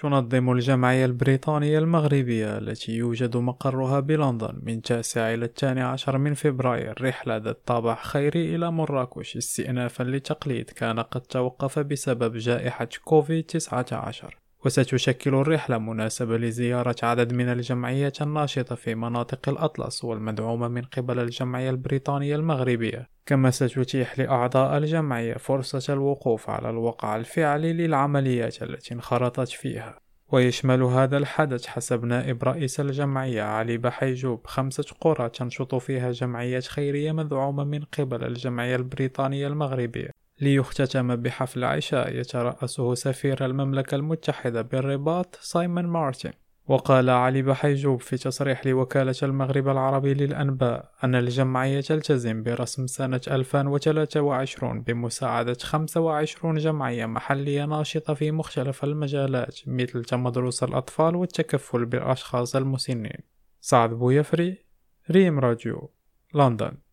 تنظم الجمعية البريطانية المغربية التي يوجد مقرها بلندن من تاسع إلى الثاني عشر من فبراير. رحلة ذات طابع خيري إلى مراكش. استئنافا لتقليد كان قد توقف بسبب جائحة كوفيد 19 وستشكل الرحلة مناسبة لزيارة عدد من الجمعيات الناشطة في مناطق الأطلس والمدعومة من قبل الجمعية البريطانية المغربية. كما ستتيح لأعضاء الجمعية فرصة الوقوف على الوقع الفعلي للعمليات التي انخرطت فيها. ويشمل هذا الحدث حسب نائب رئيس الجمعية علي بحيجوب خمسة قرى تنشط فيها جمعيات خيرية مدعومة من قبل الجمعية البريطانية المغربية. ليختتم بحفل عشاء يترأسه سفير المملكة المتحدة بالرباط سايمون مارتن. وقال علي بحيجوب في تصريح لوكالة المغرب العربي للأنباء أن الجمعية تلتزم برسم سنة 2023 بمساعدة 25 جمعية محلية ناشطة في مختلف المجالات مثل تمدرس الأطفال والتكفل بالأشخاص المسنين. سعد بويفري ريم راديو لندن.